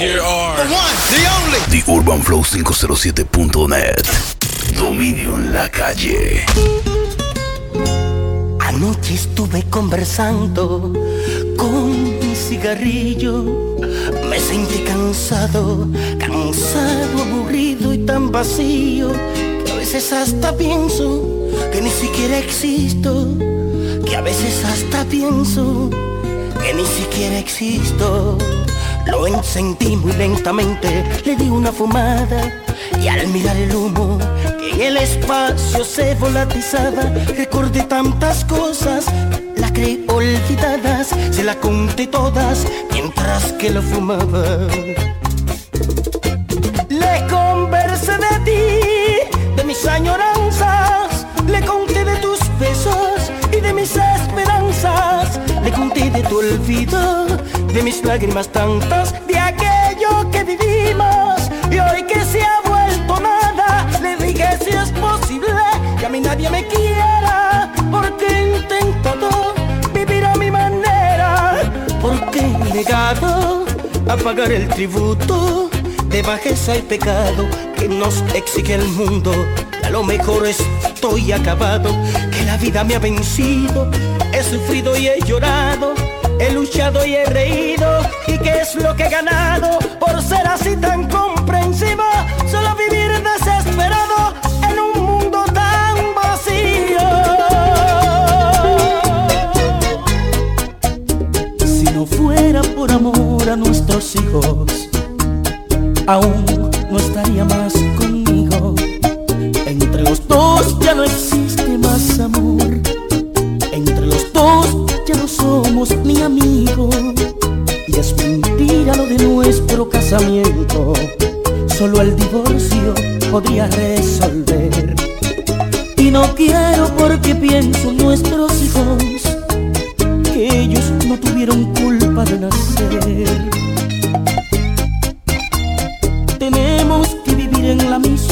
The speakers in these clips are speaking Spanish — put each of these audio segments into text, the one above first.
Here are the one, the only. The Urban Flow 507.net. Dominio en la calle. Anoche estuve conversando con un cigarrillo. Me sentí cansado, cansado, aburrido y tan vacío que a veces hasta pienso que ni siquiera existo. Que a veces hasta pienso que ni siquiera existo. Lo encendí muy lentamente, le di una fumada y al mirar el humo que en el espacio se volatizaba, recordé tantas cosas, las creí olvidadas, se las conté todas mientras que lo fumaba. Le conversé de ti, de mis añoranzas, le conté de tus besos y de mis esperanzas, le conté de tu olvido, de mis lágrimas tantas, de aquello que vivimos y hoy que se ha vuelto nada, le dije si es posible que a mí nadie me quiera, porque he intentado vivir a mi manera, porque he negado a pagar el tributo de bajeza y pecado que nos exige el mundo. A lo mejor estoy acabado, que la vida me ha vencido, he sufrido y he llorado. He luchado y he reído ¿Y qué es lo que he ganado por ser así tan comprensivo? Solo vivir desesperado en un mundo tan vacío Si no fuera por amor a nuestros hijos Aún no estaría más conmigo Entre los dos ya no existe nuestro casamiento. Solo el divorcio podría resolver. Y no quiero porque pienso en nuestros hijos, que ellos no tuvieron culpa de nacer. Tenemos que vivir en la misma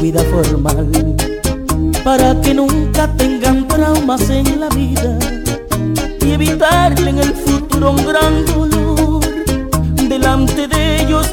vida formal para que nunca tengan traumas en la vida y evitarle en el futuro un gran dolor. Delante de ellos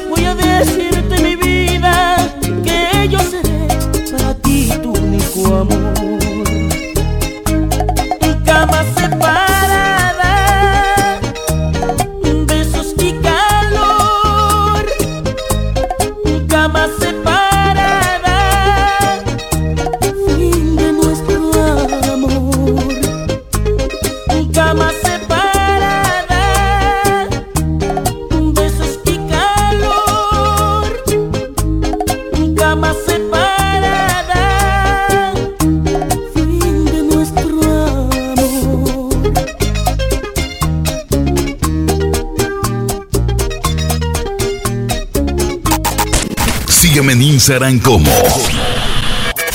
Instagram como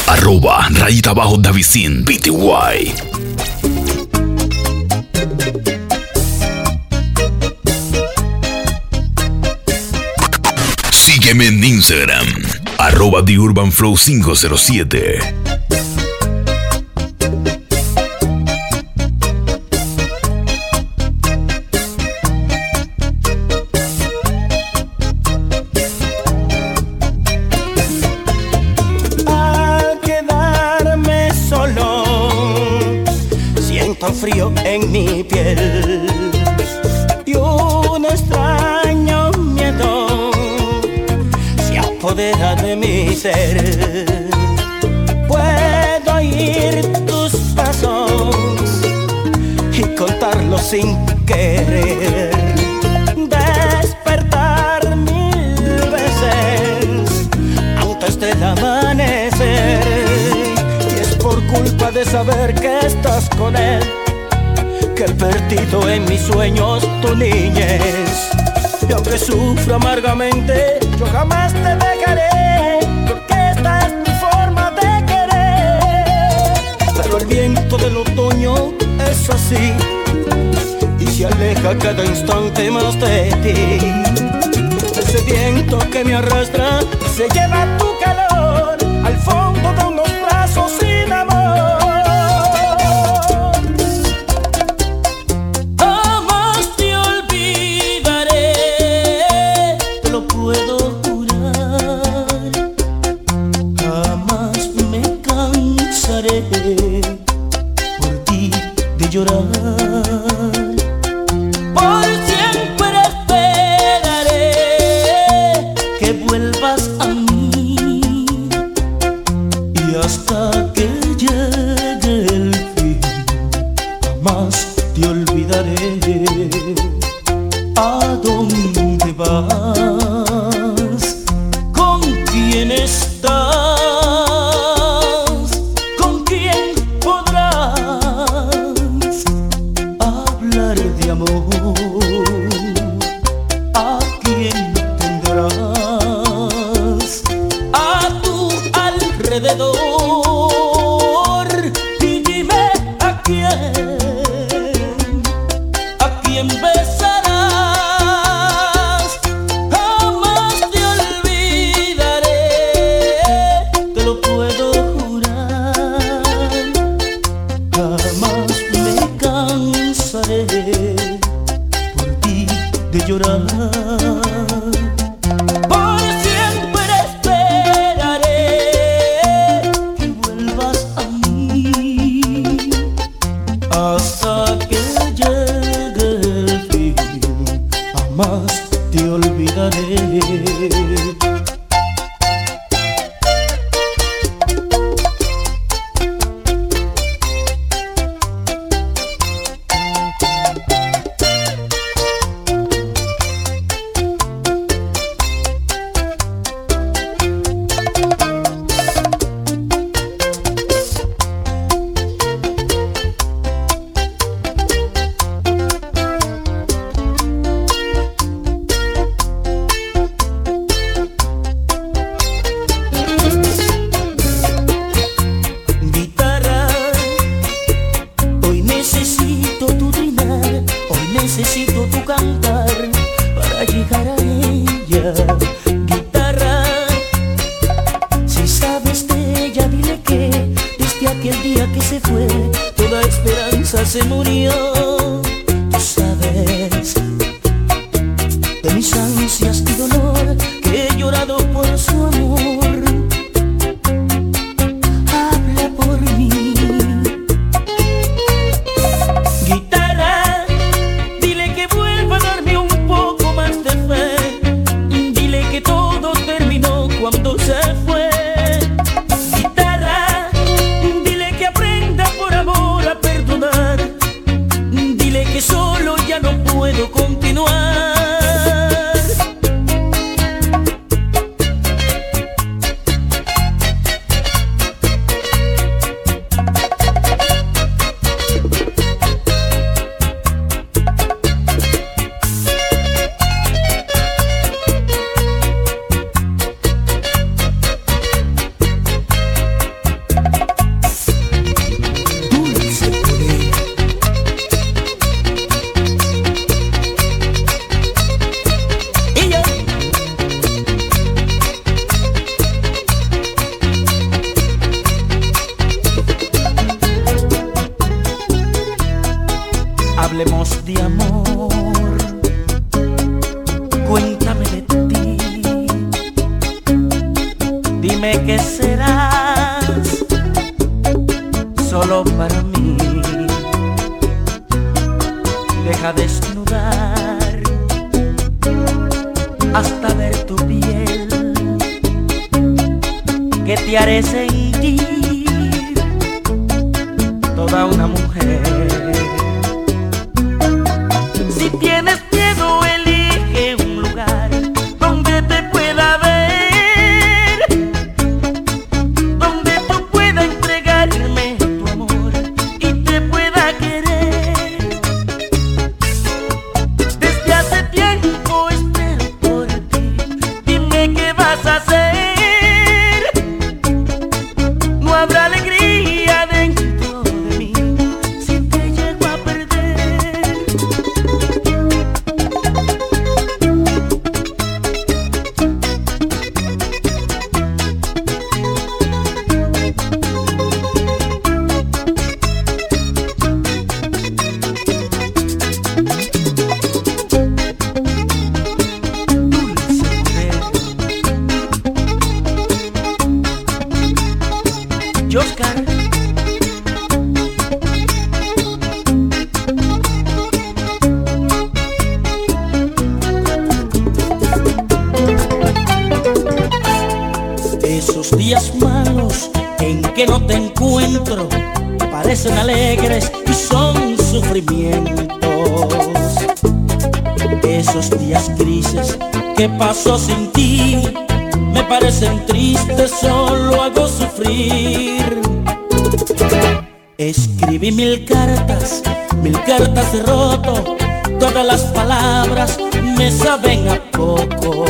arroba rayita abajo Davisin PTY. Sígueme en Instagram, arroba the TheUrbanFlow507. Frío en mi piel y un extraño miedo se apodera de mi ser. Puedo oír tus pasos y contarlos sin querer. De saber que estás con él que he perdido en mis sueños tu niñez. Y aunque sufro amargamente, yo jamás te dejaré, porque esta es mi forma de querer. Pero el viento del otoño es así, y se aleja cada instante más de ti. Ese viento que me arrastra se lleva tu calor al puedo continuar. deja desnudar hasta ver tu piel, que te haré sentir toda una mujer. ¿Qué pasó sin ti? Me parecen tristes, solo hago sufrir. Escribí mil cartas, mil cartas de roto, todas las palabras me saben a poco.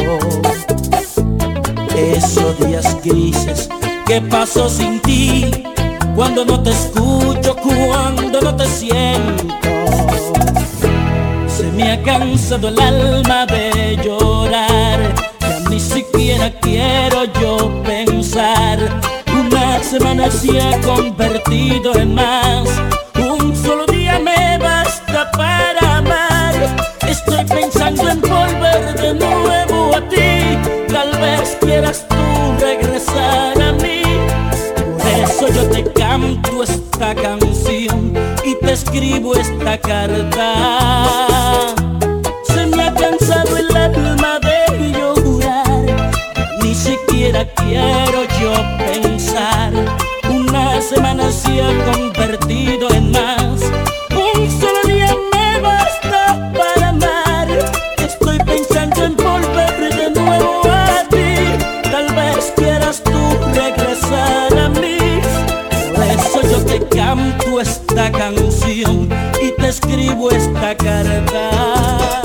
Esos días grises, ¿qué pasó sin ti? Cuando no te escucho, cuando no te siento, se me ha cansado el alma de yo quiero yo pensar. Una semana se ha convertido en más. Un solo día me basta para amar. Estoy pensando en volver de nuevo a ti. Tal vez quieras tú regresar a mí. Por eso yo te canto esta canción y te escribo esta carta. escribo esta carta.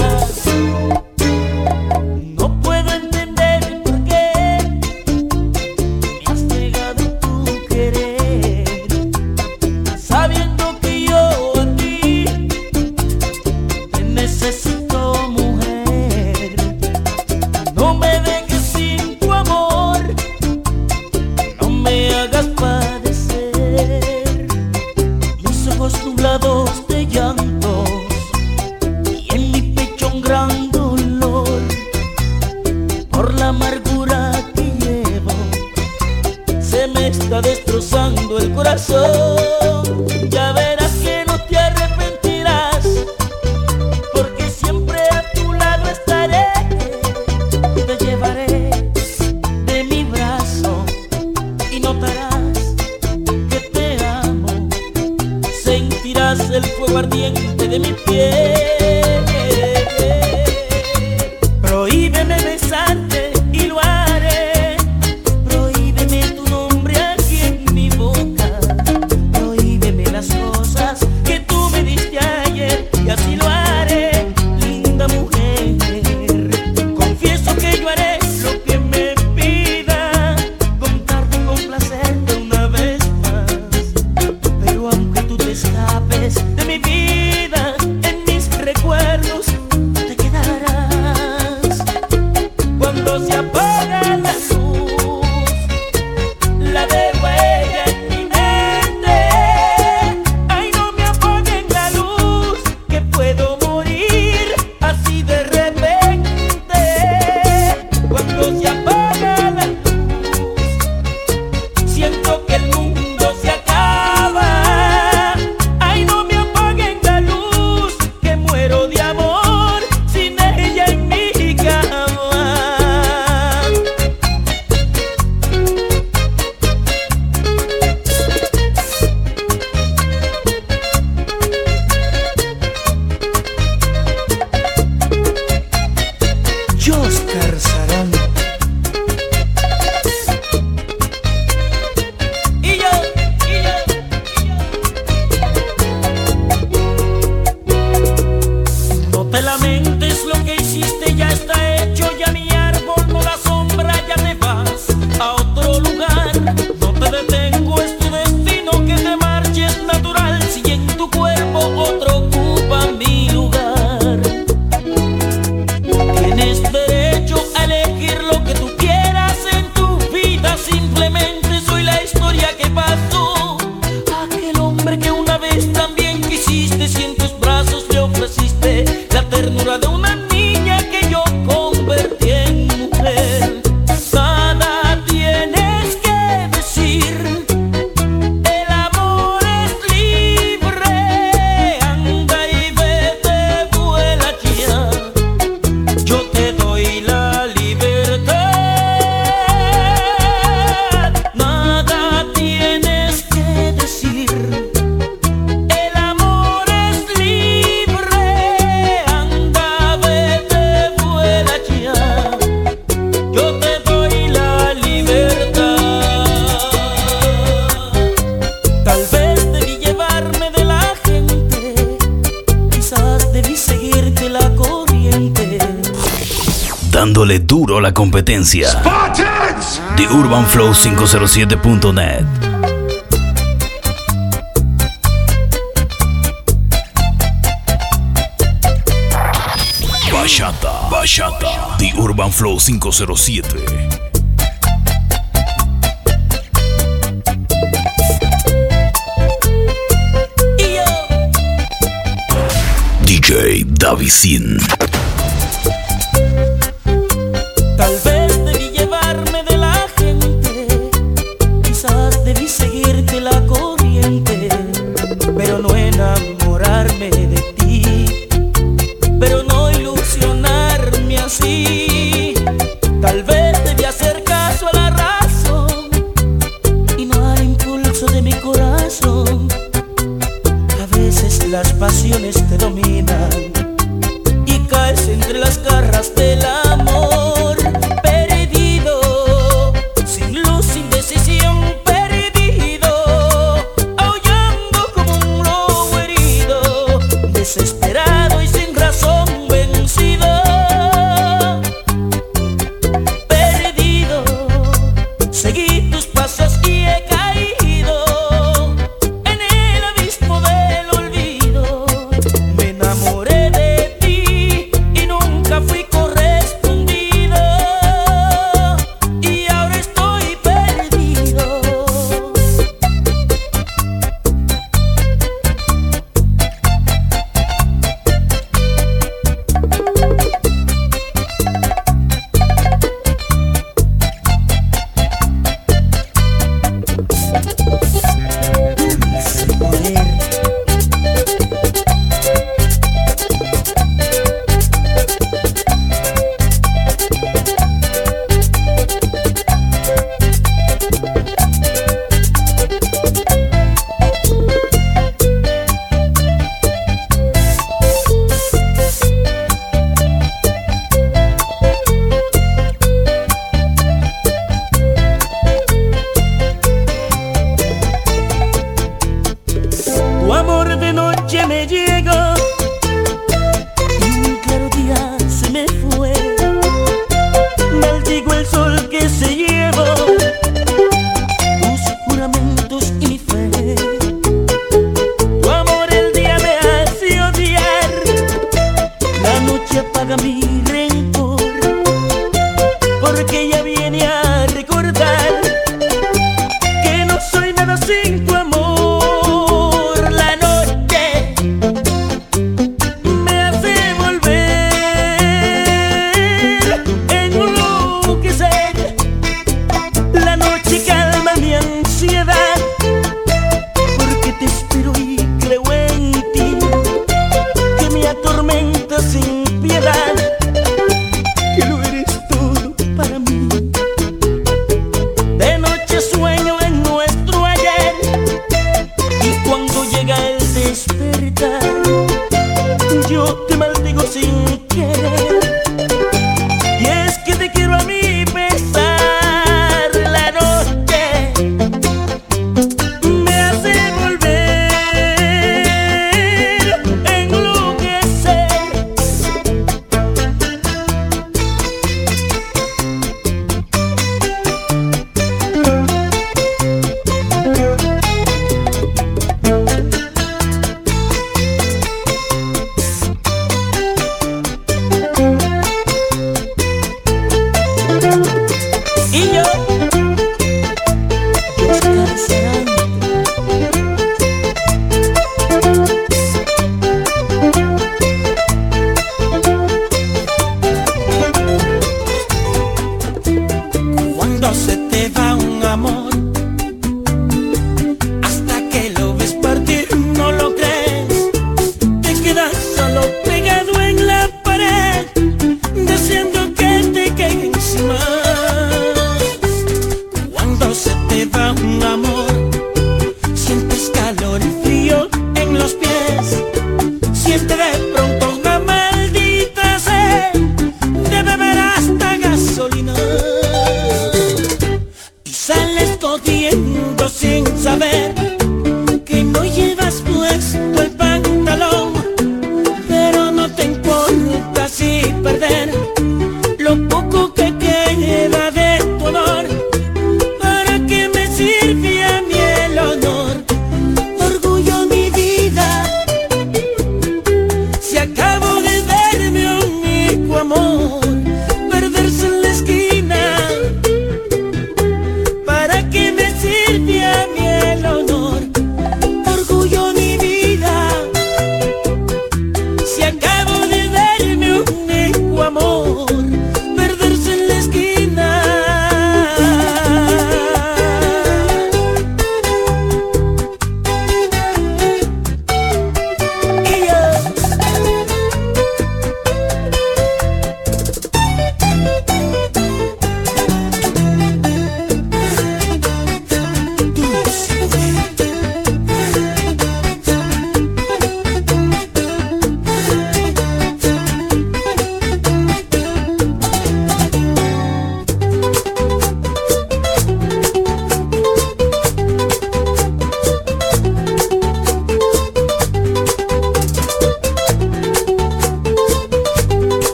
别 ternura de una duro la competencia. Spartans. The Urban Flow 507.net. Bachata, bachata, The Urban Flow 507. DJ Davisin.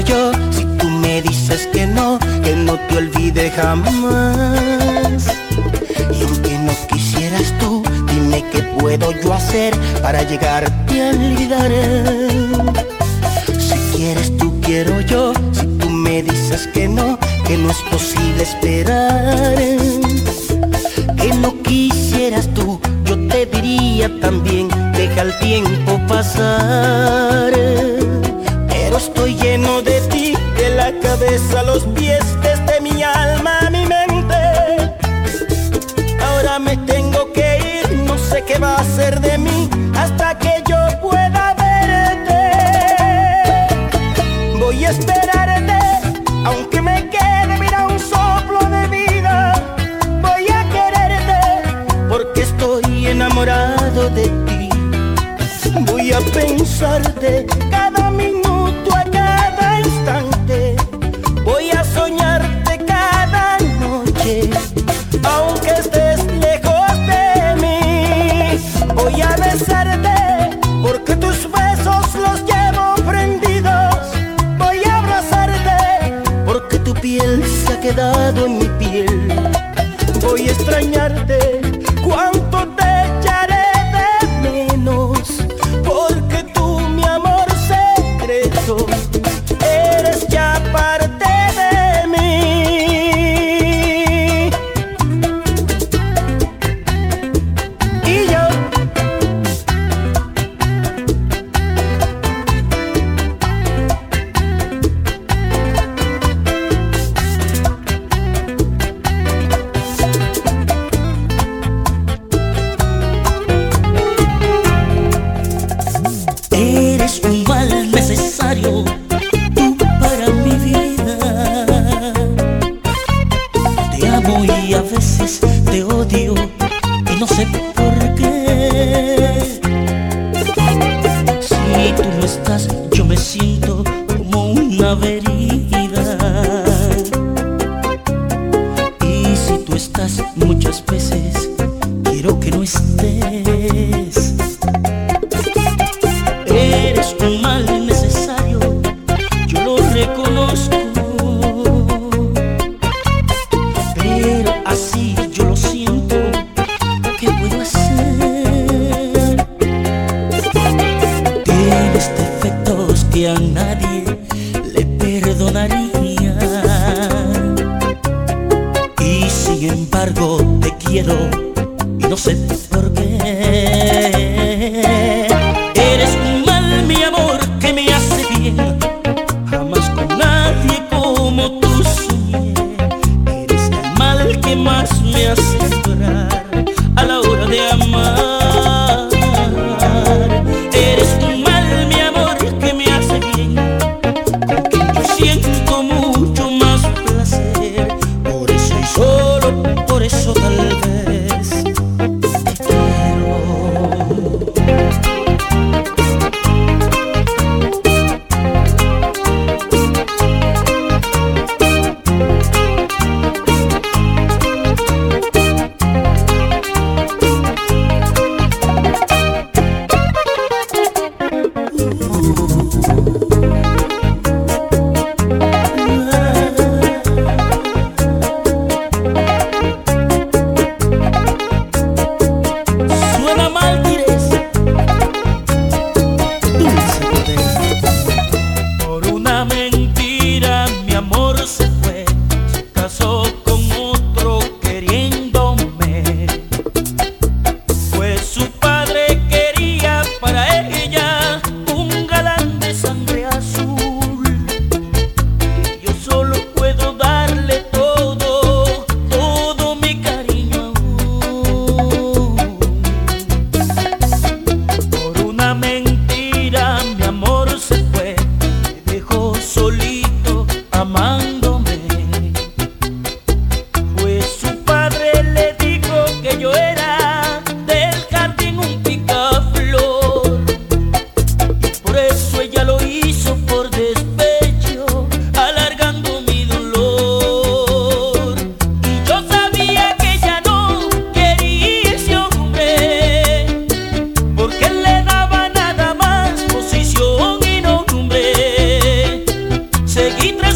Yo si tú me dices que no, que no te olvide jamás? Y aunque no quisieras tú, dime qué puedo yo hacer para llegarte a olvidar. Si quieres tú, quiero yo, si tú me dices que no, que no es posible esperar. Que no quisieras tú, yo te diría también, deja el tiempo pasar estoy lleno de ti, de la cabeza a los pies, desde mi alma a mi mente. Ahora me tengo que ir, no sé qué va a ser de mí hasta que yo pueda verte. Voy a esperarte, aunque me quede, mira un soplo de vida. Voy a quererte, porque estoy enamorado de ti. Voy a pensarte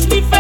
just before.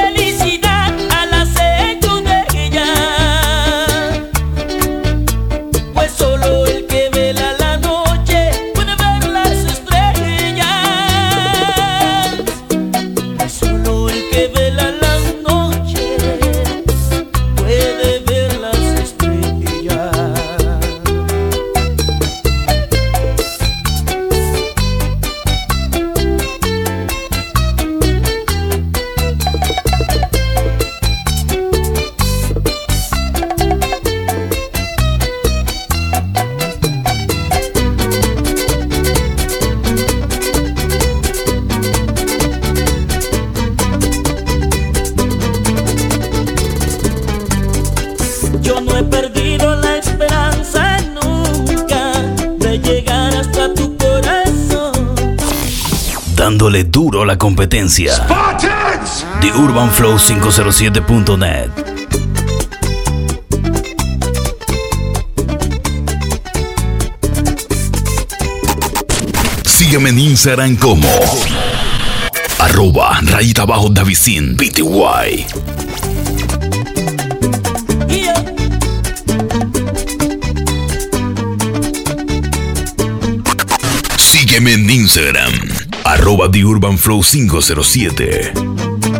Spartans. The Urban Flow 507.net. Sígueme en Instagram como arroba rayita abajo Davisin BTY. Sígueme en Instagram Arroba The Urban Flow 507.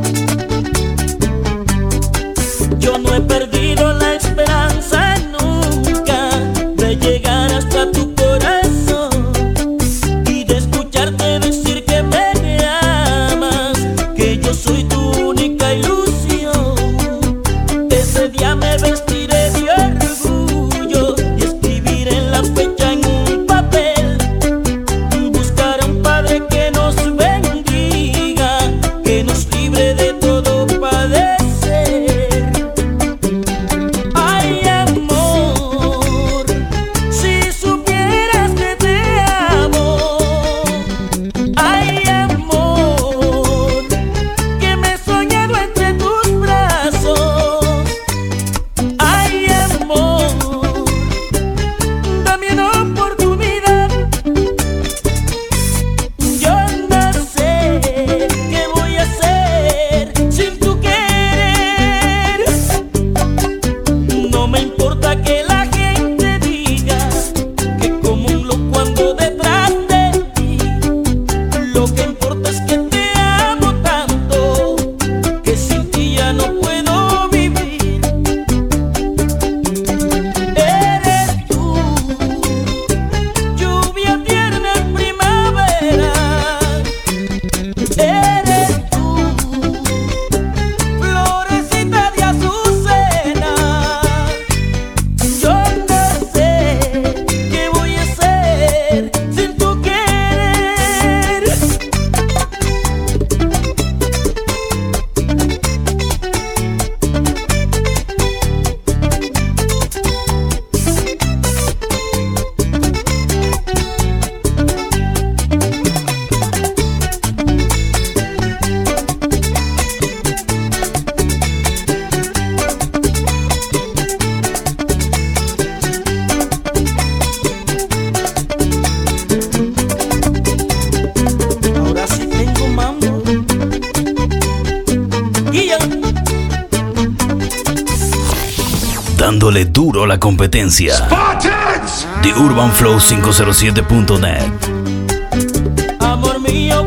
noticia Spartans. de UrbanFlow507.net. Amor mío,